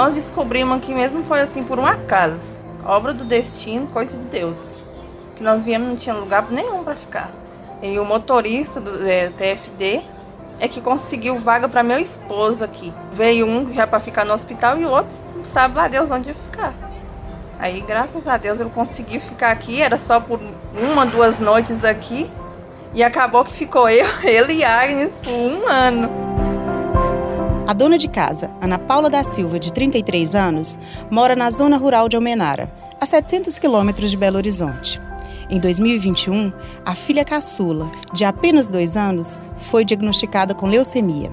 nós descobrimos que mesmo foi assim por um acaso, obra do destino, coisa de Deus. Que nós viemos não tinha lugar nenhum para ficar. E o motorista do é, TFD é que conseguiu vaga para meu esposo aqui. Veio um já para ficar no hospital e o outro não sabe lá Deus onde ia ficar. Aí, graças a Deus, ele conseguiu ficar aqui. Era só por uma, duas noites aqui. E acabou que ficou eu, ele e Agnes por um ano. A dona de casa, Ana Paula da Silva, de 33 anos, mora na zona rural de Almenara, a 700 quilômetros de Belo Horizonte. Em 2021, a filha caçula, de apenas dois anos, foi diagnosticada com leucemia.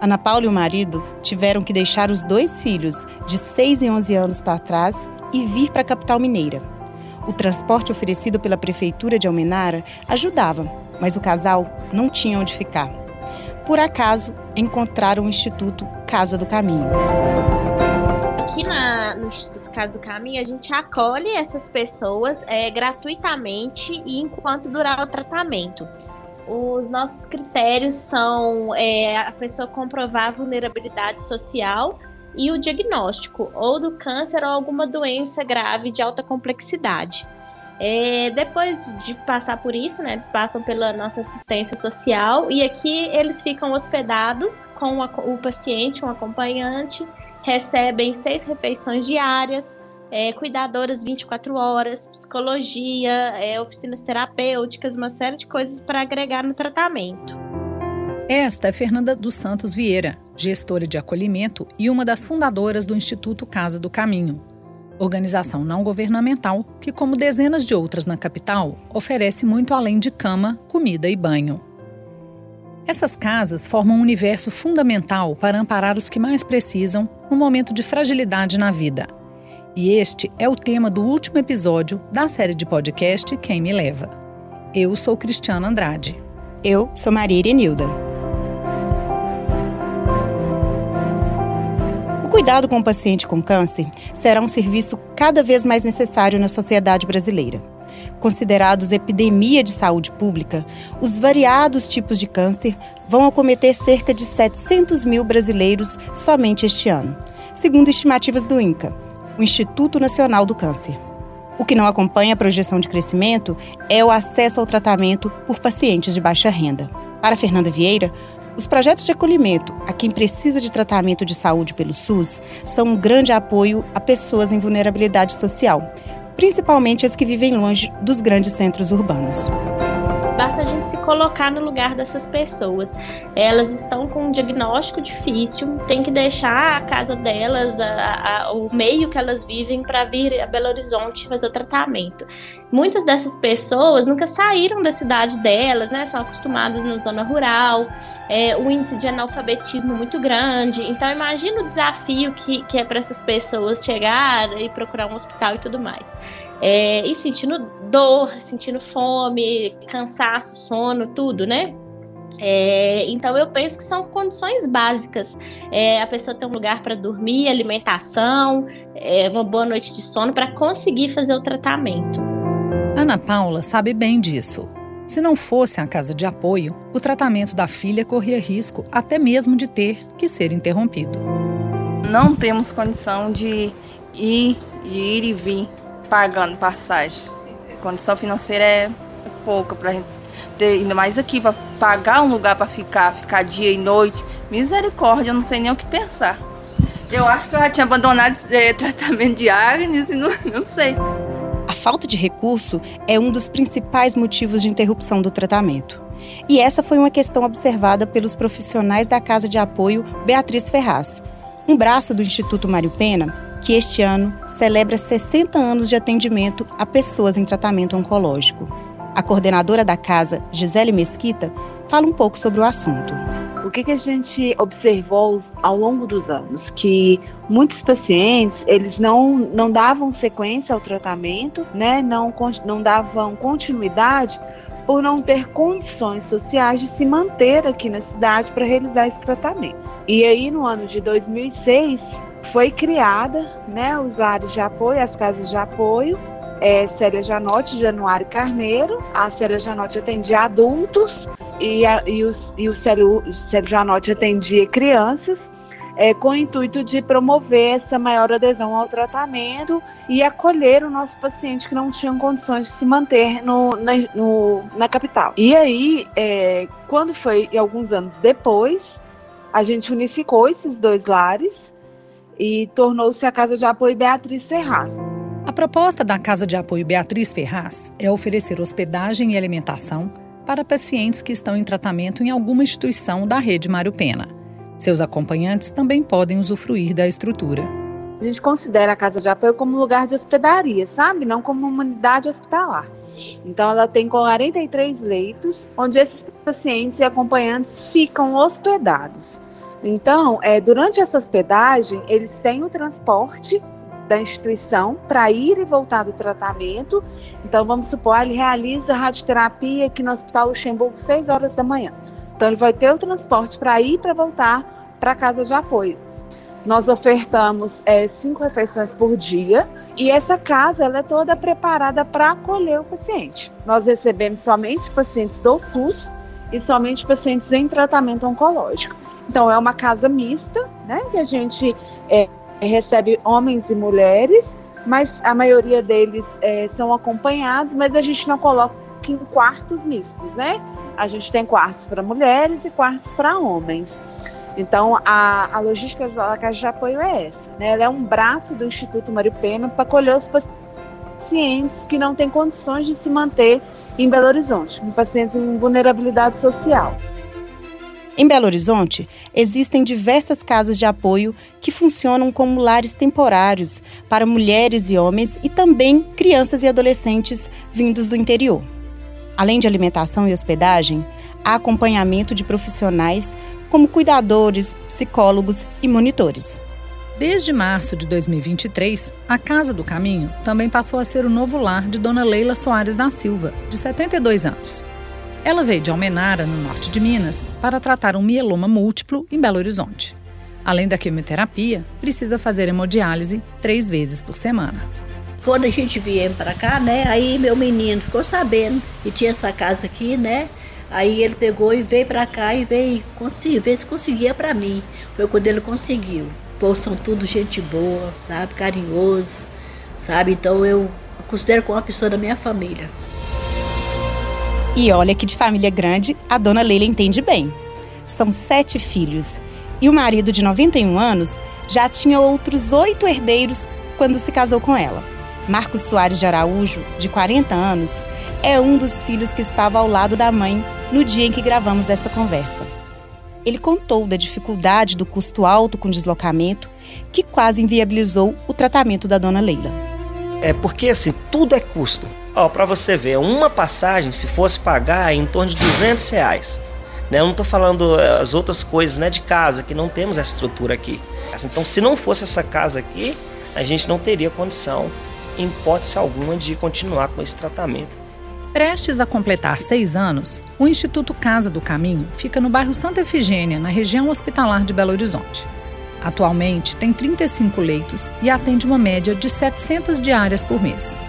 Ana Paula e o marido tiveram que deixar os dois filhos, de 6 e 11 anos, para trás e vir para a capital mineira. O transporte oferecido pela prefeitura de Almenara ajudava, mas o casal não tinha onde ficar. Por acaso, encontraram o Instituto Casa do Caminho. Aqui na, no Instituto Casa do Caminho, a gente acolhe essas pessoas é, gratuitamente e enquanto durar o tratamento. Os nossos critérios são é, a pessoa comprovar a vulnerabilidade social e o diagnóstico, ou do câncer ou alguma doença grave de alta complexidade. É, depois de passar por isso, né, eles passam pela nossa assistência social e aqui eles ficam hospedados com o paciente, um acompanhante, recebem seis refeições diárias, é, cuidadoras 24 horas, psicologia, é, oficinas terapêuticas, uma série de coisas para agregar no tratamento. Esta é Fernanda dos Santos Vieira, gestora de acolhimento e uma das fundadoras do Instituto Casa do Caminho, organização não governamental que, como dezenas de outras na capital, oferece muito além de cama, comida e banho. Essas casas formam um universo fundamental para amparar os que mais precisam no momento de fragilidade na vida. E este é o tema do último episódio da série de podcast Quem Me Leva. Eu sou Cristiana Andrade. Eu sou Maria Irenilda. Cuidado com o paciente com câncer será um serviço cada vez mais necessário na sociedade brasileira. Considerados epidemia de saúde pública, os variados tipos de câncer vão acometer cerca de 700 mil brasileiros somente este ano, segundo estimativas do INCA, o Instituto Nacional do Câncer. O que não acompanha a projeção de crescimento é o acesso ao tratamento por pacientes de baixa renda. Para Fernanda Vieira, os projetos de acolhimento a quem precisa de tratamento de saúde pelo SUS são um grande apoio a pessoas em vulnerabilidade social, principalmente as que vivem longe dos grandes centros urbanos. Gente se colocar no lugar dessas pessoas. Elas estão com um diagnóstico difícil, tem que deixar a casa delas, a, a, o meio que elas vivem, para vir a Belo Horizonte fazer o tratamento. Muitas dessas pessoas nunca saíram da cidade delas, né? São acostumadas na zona rural, é, o índice de analfabetismo muito grande. Então, imagina o desafio que, que é para essas pessoas chegar e procurar um hospital e tudo mais é, e sentindo dor, sentindo fome, cansaço, sono, tudo, né? É, então eu penso que são condições básicas. É, a pessoa ter um lugar para dormir, alimentação, é, uma boa noite de sono para conseguir fazer o tratamento. Ana Paula sabe bem disso. Se não fosse a casa de apoio, o tratamento da filha corria risco até mesmo de ter que ser interrompido. Não temos condição de ir, de ir e vir pagando passagem. A condição financeira é pouca para gente ter, ainda mais aqui, para pagar um lugar para ficar, ficar dia e noite. Misericórdia, eu não sei nem o que pensar. Eu acho que eu já tinha abandonado é, tratamento de Agnes e não, não sei. A falta de recurso é um dos principais motivos de interrupção do tratamento. E essa foi uma questão observada pelos profissionais da Casa de Apoio Beatriz Ferraz, um braço do Instituto Mário Pena que este ano celebra 60 anos de atendimento a pessoas em tratamento oncológico. A coordenadora da casa, Gisele Mesquita, fala um pouco sobre o assunto. O que, que a gente observou ao longo dos anos? Que muitos pacientes, eles não, não davam sequência ao tratamento, né? não, não davam continuidade por não ter condições sociais de se manter aqui na cidade para realizar esse tratamento. E aí, no ano de 2006, foi criada né, os lares de apoio, as casas de apoio, é, Célia Janotti, Januário Carneiro. A Célia Janotti atendia adultos e, a, e, o, e o Célio, Janotti atendia crianças. é, com o intuito de promover essa maior adesão ao tratamento e acolher o nosso paciente que não tinha condições de se manter no, na, no, na capital. E aí, é, quando foi alguns anos depois, a gente unificou esses dois lares e tornou-se a Casa de Apoio Beatriz Ferraz. A proposta da Casa de Apoio Beatriz Ferraz é oferecer hospedagem e alimentação para pacientes que estão em tratamento em alguma instituição da rede Mário Pena. Seus acompanhantes também podem usufruir da estrutura. A gente considera a casa de apoio como lugar de hospedaria, sabe? Não como uma unidade hospitalar. Então, ela tem 43 leitos, onde esses pacientes e acompanhantes ficam hospedados. Então, é, durante essa hospedagem, eles têm o transporte da instituição para ir e voltar do tratamento. Então, vamos supor, ele realiza radioterapia aqui no Hospital Luxemburgo 6 horas da manhã. Então, ele vai ter o transporte para ir e para voltar para a casa de apoio. Nós ofertamos é, cinco refeições por dia e essa casa ela é toda preparada para acolher o paciente. Nós recebemos somente pacientes do SUS e somente pacientes em tratamento oncológico. Então, é uma casa mista, né? Que a gente é, recebe homens e mulheres, mas a maioria deles é, são acompanhados, mas a gente não coloca em quartos mistos, né? A gente tem quartos para mulheres e quartos para homens. Então, a, a logística da Casa de Apoio é essa. Né? Ela é um braço do Instituto Mário Pena para acolher os pacientes que não têm condições de se manter em Belo Horizonte, pacientes em vulnerabilidade social. Em Belo Horizonte, existem diversas casas de apoio que funcionam como lares temporários para mulheres e homens e também crianças e adolescentes vindos do interior. Além de alimentação e hospedagem, há acompanhamento de profissionais como cuidadores, psicólogos e monitores. Desde março de 2023, a Casa do Caminho também passou a ser o novo lar de Dona Leila Soares da Silva, de 72 anos. Ela veio de Almenara, no norte de Minas, para tratar um mieloma múltiplo em Belo Horizonte. Além da quimioterapia, precisa fazer hemodiálise três vezes por semana. Quando a gente vier para cá, né, aí meu menino ficou sabendo que tinha essa casa aqui, né? Aí ele pegou e veio para cá e veio ver se conseguia para mim. Foi quando ele conseguiu. Pô, são tudo gente boa, sabe? Carinhoso, sabe? Então eu considero como uma pessoa da minha família. E olha que de família grande, a dona Leila entende bem. São sete filhos. E o marido de 91 anos já tinha outros oito herdeiros quando se casou com ela. Marcos Soares de Araújo, de 40 anos, é um dos filhos que estava ao lado da mãe no dia em que gravamos esta conversa. Ele contou da dificuldade do custo alto com deslocamento, que quase inviabilizou o tratamento da dona Leila. É porque assim, tudo é custo. Ó, para você ver, uma passagem, se fosse pagar, é em torno de 200 reais. Né? Eu não estou falando eh, as outras coisas né, de casa, que não temos essa estrutura aqui. Então, se não fosse essa casa aqui, a gente não teria condição em hipótese alguma de continuar com esse tratamento. Prestes a completar seis anos, o Instituto Casa do Caminho fica no bairro Santa Efigênia, na região hospitalar de Belo Horizonte. Atualmente tem 35 leitos e atende uma média de 700 diárias por mês.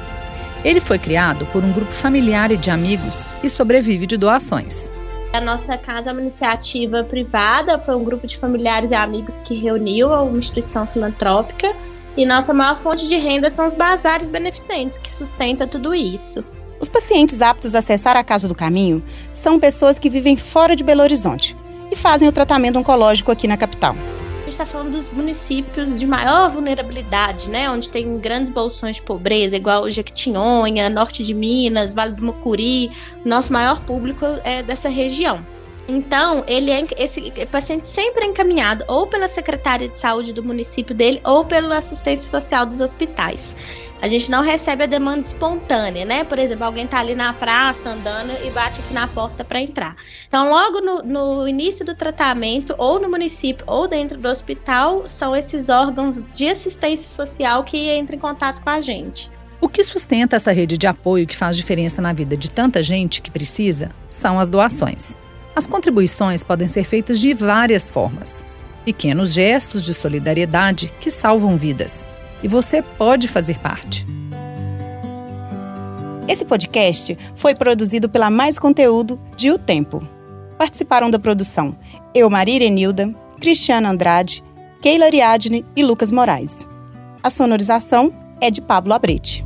Ele foi criado por um grupo familiar e de amigos e sobrevive de doações. A nossa casa é uma iniciativa privada, foi um grupo de familiares e amigos que reuniu uma instituição filantrópica e nossa maior fonte de renda são os bazares beneficentes, que sustenta tudo isso. Os pacientes aptos a acessar a Casa do Caminho são pessoas que vivem fora de Belo Horizonte e fazem o tratamento oncológico aqui na capital. A gente está falando dos municípios de maior vulnerabilidade, né? Onde tem grandes bolsões de pobreza, igual Jequitinhonha, norte de Minas, Vale do Mucuri. Nosso maior público é dessa região. Então, ele é, esse paciente sempre é encaminhado ou pela secretária de saúde do município dele ou pela assistência social dos hospitais. A gente não recebe a demanda espontânea, né? Por exemplo, alguém está ali na praça andando e bate aqui na porta para entrar. Então, logo no, no, início do tratamento, ou no município ou dentro do hospital, são esses órgãos de assistência social que entram em contato com a gente. O que sustenta essa rede de apoio que faz diferença na vida de tanta gente que precisa são as doações. As contribuições podem ser feitas de várias formas. Pequenos gestos de solidariedade que salvam vidas. E você pode fazer parte. Esse podcast foi produzido pela Mais Conteúdo de O Tempo. Participaram da produção eu, Maria Irenilda, Cristiana Andrade, Keila Ariadne e Lucas Moraes. A sonorização é de Pablo Abrete.